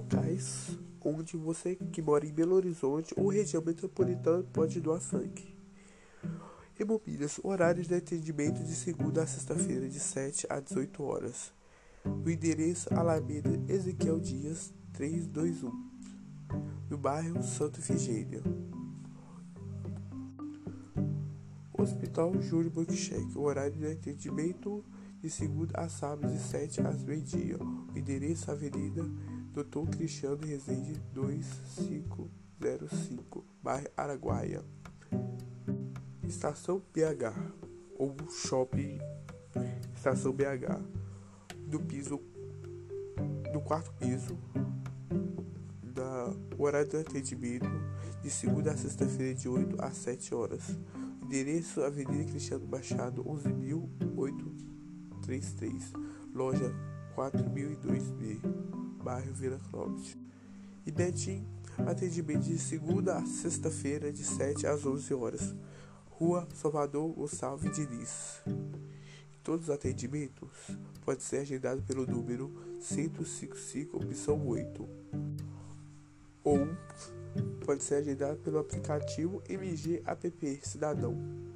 locais onde você que mora em Belo Horizonte ou região metropolitana pode doar sangue. Hemofílias, horários de atendimento de segunda a sexta-feira, de 7 a 18 horas. O endereço Alameda Ezequiel Dias 321, no bairro Santa Efigênia. Hospital Júlio Buckcheck, o horário de atendimento de segunda a sábado, de 7 às meio-dia. O endereço Avenida Dr. Cristiano Rezende 2505, bairro Araguaia. Estação BH ou Shopping Estação BH do piso do quarto piso da horário de atendimento de segunda a sexta-feira de 8 às 7 horas. Endereço Avenida Cristiano Machado 11833, loja 4002B, bairro Vila Croft. E Betim, atendimento de segunda a sexta-feira de 7 às 11 horas. Rua Salvador Gonçalves Diniz. Todos os atendimentos podem ser agendados pelo número 155, opção 8. Ou pode ser agendado pelo aplicativo MG App Cidadão.